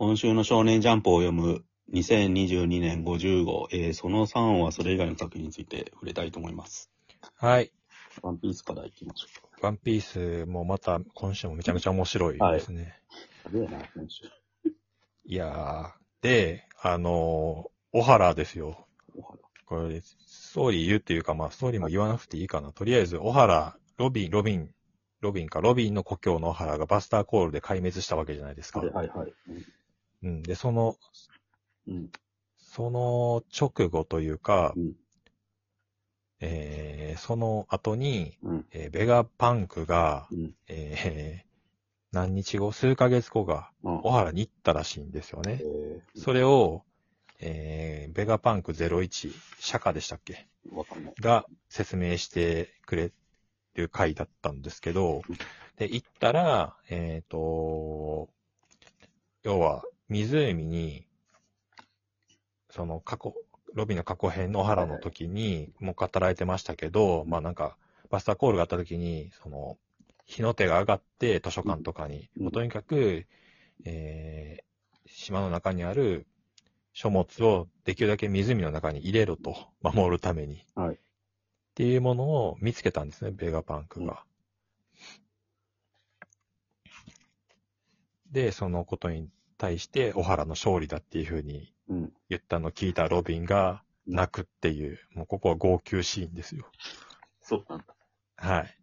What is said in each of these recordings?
今週の少年ジャンプを読む2022年50号、えーその3はそれ以外の作品について触れたいと思います。はい。ワンピースからいきましょうワンピースもまた今週もめちゃめちゃ面白いですね。か。やべえな、今週。い、やー、で、あのー小原ですよ。おはらこれ、ストーリー言うっていうか、まあ、ストーリーも言わなくていいかな。とりあえず、小原、ロビン、ロビン、ロビンか、ロビンの故郷の小原がバスターコールで壊滅したわけじゃないですか。はいはいはい。うん。で、その、うん。その直後というか、うんえーその後に、うん。えーベガパンクが、うん。えー何日後、数ヶ月後が、うん。小原に行ったらしいんですよね。えそれを、えーベガパンク01、釈迦でしたっけ？が説明してくれる回だったんですけどうん、で、行ったら、えっ、と、要は、湖に、その過去、ロビーの過去編の小原の時に、もう語られてましたけど、まあなんか、バスターコールがあった時に、その、火の手が上がって図書館とかに、うん。もうとにかく、えー島の中にある書物をできるだけ湖の中に入れろと、守るために。はい。っていうものを見つけたんですね、ベガパンクが。で、そのことに対して、小原の勝利だっていうふうにうん。言ったのを聞いたロビンが泣くっていう、もうここは号泣シーンですよ。そうなんだ。はい。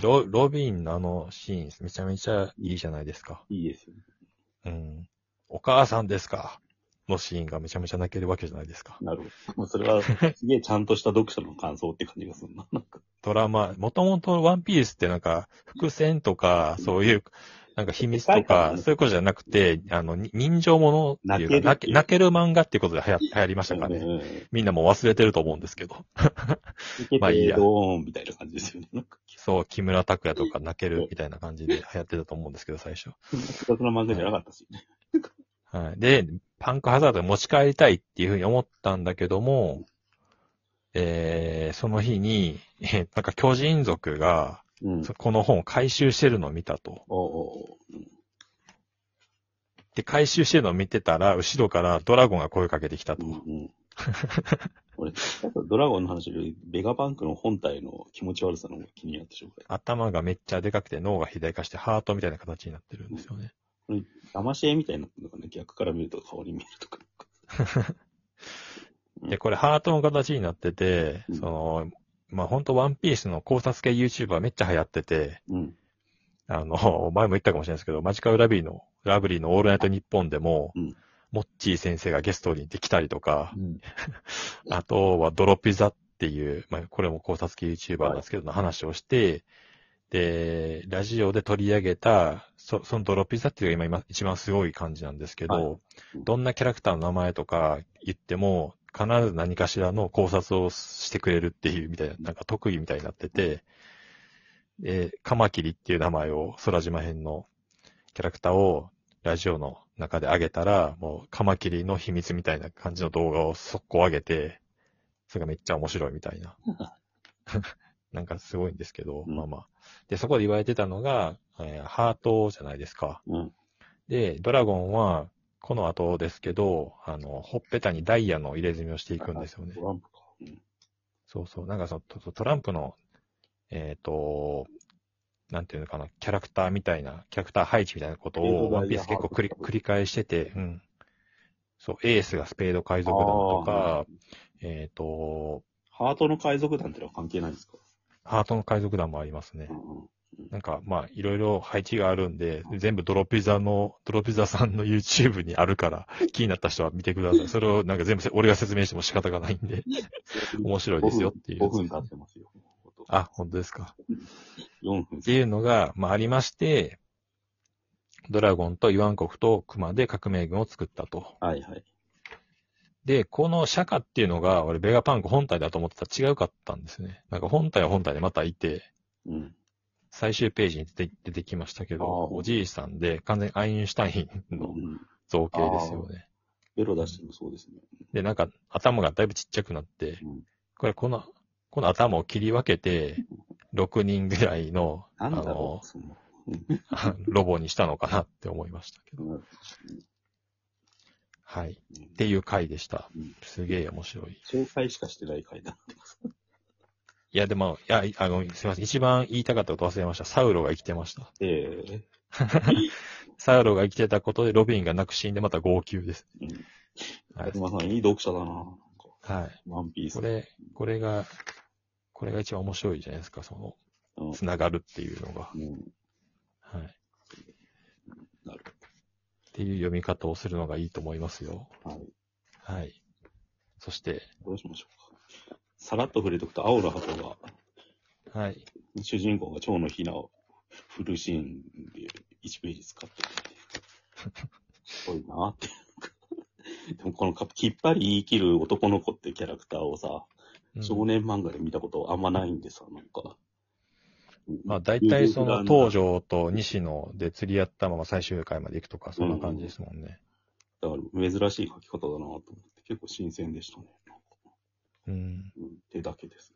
ロロビンのあのシーン、めちゃめちゃいいじゃないですか。いいですよね。うん。お母さんですか？のシーンがめちゃめちゃ泣けるわけじゃないですか。なるほど。もうそれは、すげえちゃんとした読者の感想って感じがするな。なんか、ドラマ、もともとワンピースってなんか、伏線とか、そういう、なんか秘密とか、そういうことじゃなくて、あの、に人情ものっていうか、泣け泣ける漫画っていうことで流行流行りましたかね。ね。みんなもう忘れてると思うんですけど。まあいいやドーンみたいな感じですよね。そう、木村拓哉とか泣けるみたいな感じで流行ってたと思うんですけど、最初。複雑な漫画じゃなかったしね。はい。で、パンクハザードに持ち帰りたいっていうふうに思ったんだけども、えー、その日に、えーなんか巨人族が、うん。そこの本を回収してるのを見たと。おうおううんで、回収してるのを見てたら、後ろからドラゴンが声かけてきたと。うんうん。俺、ドラゴンの話より、ベガパンクの本体の気持ち悪さの方が気になってしょうが頭がめっちゃでかくて脳が肥大化してハートみたいな形になってるんですよね。ない。騙し絵みたいになってるのかな逆から見ると顔に見えるとか。で、これハートの形になっててうん、その、まあ、ほんとワンピースの考察系 YouTuber めっちゃ流行ってて、うん。あの、前も言ったかもしれないですけど、マジカルラビーの、ラブリーのオールナイトニッポンでも、うんモッチー先生がゲストに行ってきたりとか、うん。あとはドロピザっていう、まあ、これも考察系 YouTuber なんですけど、の話をして、で、ラジオで取り上げた、そそのドロピザっていうのが今今一番すごい感じなんですけど、はいどんなキャラクターの名前とか言っても、必ず何かしらの考察をしてくれるっていうみたいな、なんか特技みたいになってて、で、カマキリっていう名前を空島編のキャラクターをラジオの中で上げたら、もうカマキリの秘密みたいな感じの動画を速攻上げて、それがめっちゃ面白いみたいな。なんかすごいんですけど、うんまあまあ。で、そこで言われてたのが、えーハートじゃないですか。うん。で、ドラゴンは、この後ですけど、あの、ほっぺたにダイヤの入れ墨をしていくんですよねト。ランプか。うん。そうそう。なんかそのトトランプの、えっ、と、なんていうのかな、キャラクターみたいな、キャラクター配置みたいなことを、ワンピース結構繰り繰り返してて、うん。そう、エースがスペード海賊団とか、えっ、と、ハートの海賊団ってのは関係ないんですか？ハートの海賊団もありますねう。んうん。なんか、まあ、いろいろ配置があるんで、全部ドロピザの、ドロピザさんの YouTube にあるから、気になった人は見てください。それをなんか全部せ俺が説明しても仕方がないんで、面白いですよっていう5分経ってますよ。あ、本当ですか。4分っていうのが、まあ、ありまして、ドラゴンとイワン国とクマで革命軍を作ったと。はいはい。で、この釈迦っていうのが、俺、ベガパンク本体だと思ってたら違うかったんですね。なんか本体は本体でまたいて、うん。最終ページに出て出てきましたけど、おじいさんで、完全にアインシュタインのうん造形ですよね。ベロ出してもそうですね。で、なんか頭がだいぶちっちゃくなって、うんこれこの、この頭を切り分けて、6人ぐらいの、あの。ロボにしたのかなって思いましたけど。うんはい。うんっていう回でしたうん。すげえ面白い。紹介しかしてない回だってます。いや、でも、いや、あの、すいません。一番言いたかったこと忘れました。サウロが生きてました。ええ サウロが生きてたことでロビンがなく死んでまた号泣です。うん。はい佐。久間さん、いい読者だな。はい。ワンピース。これ、これが、これが一番面白いじゃないですか、その、うんつながるっていうのが。うん。はい。っなるていう読み方をするのがいいと思いますよ。はい。はい。そして、どうしましょうか。さらっと触れとくと、青の箱が、はい。主人公が蝶のひなを振るシーンで1ページ使ってて、すごいなって。でもこのきっぱり言い切る男の子ってキャラクターをさ、うん少年漫画で見たことあんまないんでさ、なんか。まあ、大体その、当東条と西野で釣り合ったまま最終回まで行くとか、そんな感じですもんね。だから珍しい書き方だなと思って、結構新鮮でしたね。うん。うん、手だけです。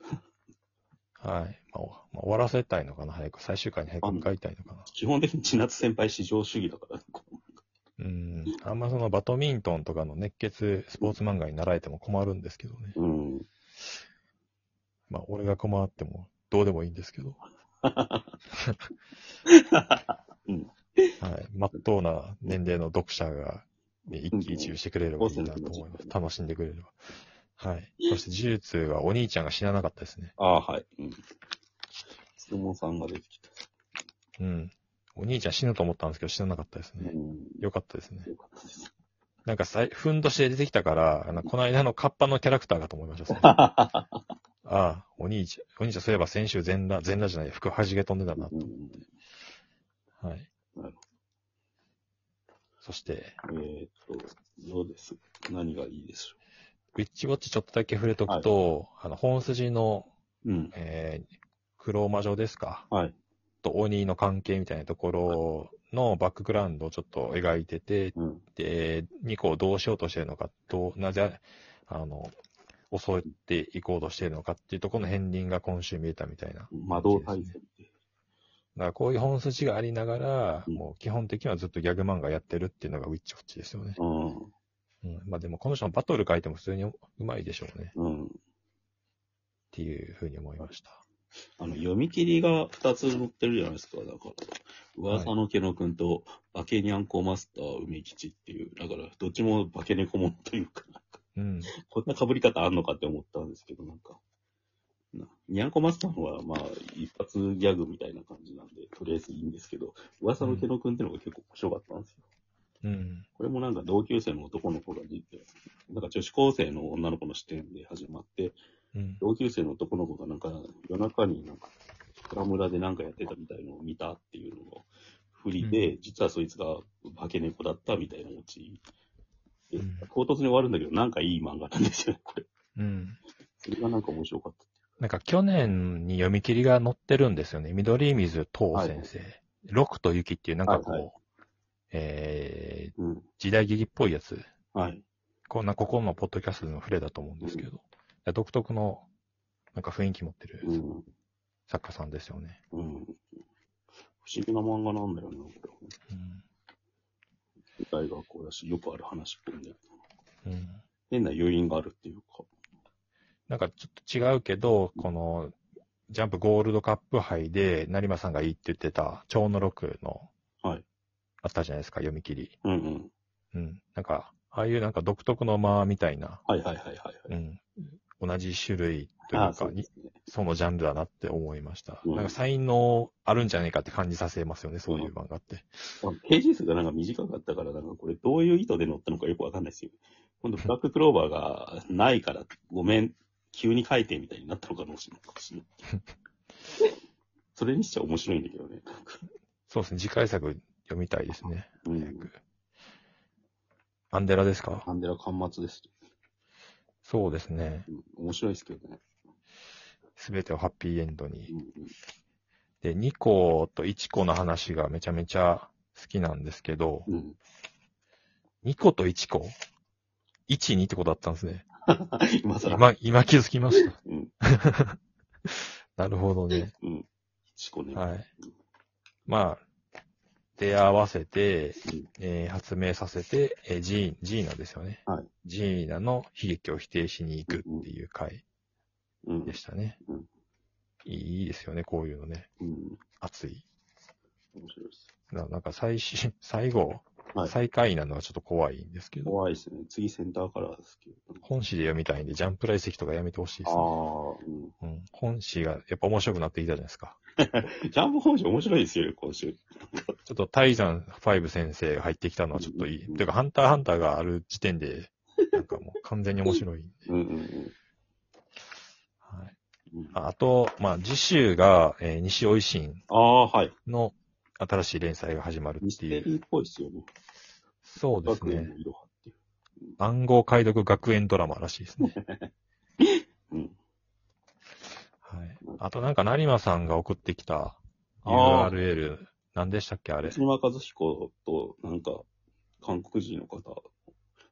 はい。まあ、おまあ終わらせたいのかな、早く。最終回に早く向かいたいのかな。基本的に千夏先輩至上主義だから、うん。あんまそのバドミントンとかの熱血スポーツ漫画に習えても困るんですけどね。うん。まあ、俺が困ってもどうでもいいんですけど。うん。はい。まっとうな年齢の読者が、ね、一喜一憂してくれればいいなと思います。楽しんでくれれば。はい。そして、呪術はお兄ちゃんが死ななかったですね。ああ、はい。うん。質問さんが出てきた。うん。お兄ちゃん死ぬと思ったんですけど死ななかったですね。うん。よかったですね。よかったです。なんかさい、ふんどしで出てきたから、あの、この間のカッパのキャラクターかと思いました。そ れああ、お兄ちゃん、お兄ちゃんそういえば先週全裸、全裸じゃない、服はじけ飛んでたな。うん。はい。なるそして、ほど。えーっと、どうです？何がいいでしょウィッチウォッチちょっとだけ触れとくと、あの、本筋の、う。うん。えー、黒魔女ですか？はい。と鬼の関係みたいなところのバックグラウンドをちょっと描いてて、うん。で、ニコをどうしようとしてるのかと、なぜ、あの、襲っていこうとしているのかっていうところの片鱗が今週見えたみたいな。だか魔導対戦って。らこういう本筋がありながら、うんもう基本的にはずっとギャグ漫画やってるっていうのがウィッチウォッチですよね。うん。うん。まあでもこの人のバトル書いても普通にうまいでしょうね。っうん。ていうふうに思いました。あの、読み切りが2つ載ってるじゃないですか。だから、噂の毛野くんと、化けにゃんこマスター梅吉っていう、だから、どっちも化け猫もんというか、なんかうん。こんな被り方あんのかって思ったんですけど、なんか、なにゃんこマスターのは、まあ、一発ギャグみたいな感じなんで、とりあえずいいんですけど、噂の毛野くんってのが結構面白かったんですよ。うん。これもなんか同級生の男の子が出て、なんか女子高生の女の子の視点で始まって、うん。同級生の男の子がなんか夜中になんか、倉村でなんかやってたみたいのを見たっていうのを振りで、実はそいつが化け猫だったみたいなオチ。唐突に終わるんだけど、なんかいい漫画なんですよね、これ。うん。それがなんか面白かった。なんか去年に読み切りが載ってるんですよね。緑水東先生。六と雪っていうなんかこう、はいはえー、うん。時代劇っぽいやつ。はい。こんな、ここのポッドキャストの触れだと思うんですけど、独特の、なんか雰囲気持ってるうん。作家さんですよね。うん。不思議な漫画なんだよな、これ。うん。大学校だし、よくある話っぽいんだよな。うん。変な余韻があるっていうか。なんかちょっと違うけど、この、ジャンプゴールドカップ杯で、成馬さんがいいって言ってた、超の6の、はい。あったじゃないですか、読み切り。うんうん。うん。なんか、ああいうなんか独特の間みたいな、はいはいはいはい、はい。うん。同じ種類というか、にそね。そのジャンルだなって思いました。うんなんか才能あるんじゃないかって感じさせますよね、そういう漫画って。ページ数がなんか短かったから、なんかこれどういう意図で載ったのかよくわかんないですよ。今度ブラッククローバーがないから、ごめん、急に書いてみたいになったのかもしれない。それにしちゃ面白いんだけどね。そうですね、次回作読みたいですね。うん早く。アンデラですか？アンデラ巻末です。そうですね。うん面白いですけどね。すべてをハッピーエンドうに。んで、2個と1個の話がめちゃめちゃ好きなんですけど、うん。うん。2個と1個 ?1、2ってことだったんですね。今更。今、今気づきました。うん。なるほどね。うん。ね。はい。まあ、手合わせて、うんえー発明させて、えージー、ジーナですよね。はいジーナの悲劇を否定しに行くっていう回うんで。したね。うんいいですよね、こういうのね。うん。熱い。面白いです。ななんか最終、最後、はい最下位なのはちょっと怖いんですけど、怖いですね。次センターカラーですけど。本誌で読みたいんで、ジャンプライ席とかやめてほしいでああす、ね。、うん。うん。本誌がやっぱ面白くなってきたじゃないですか。ジャンプ本誌面白いですよね、今週。ちょっとタイザン5先生が入ってきたのはちょっといい。うんというか、ハンターハンターがある時点で、なんかもう完全に面白いんで。うんうんうんはい、うん。ああと、まあ、次週が、えー西尾維新ああ、はい。の新しい連載が始まるミスっていう。テリーっぽいですよね。そうですね学園。の色派っていう。暗号解読学園ドラマらしいですね。うん。はい。あとなんか、成馬さんが送ってきたあー URL、何でしたっけあれ。内島和彦と、なんか、韓国人の方、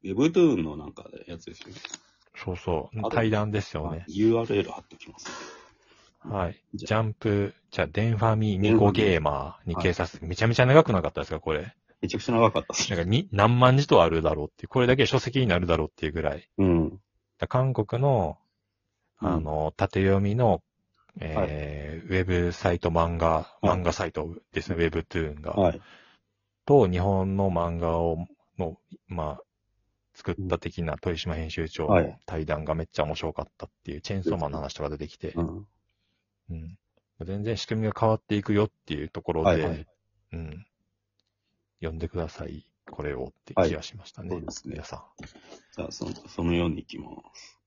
ウェブトゥーンのなんかやつですよね。そうそう対談ですよはいね。URL 貼っておきます。はい。じジャンプ、じゃあ、デンファミニコゲーマーに掲載する。めちゃめちゃ長くなかったですかこれ？めちゃくちゃ長かったっすなんかに、何万字とあるだろうっていう、これだけ書籍になるだろうっていうぐらい。うん。だ韓国の、うんあの、縦読みの、えーウェブサイト漫画、はい漫画サイトですね、ウェブトゥーンが。はい。と、日本の漫画を、の、まあ、作った的な豊島編集長のはい対談がめっちゃ面白かったっていう、チェーンソーマンの話とか出てきて、うん。うん。全然仕組みが変わっていくよっていうところで、はいはいうん。読んでください、これをって気がしましたね。はいそうですね皆さん。じゃあ、その、そのように行きます。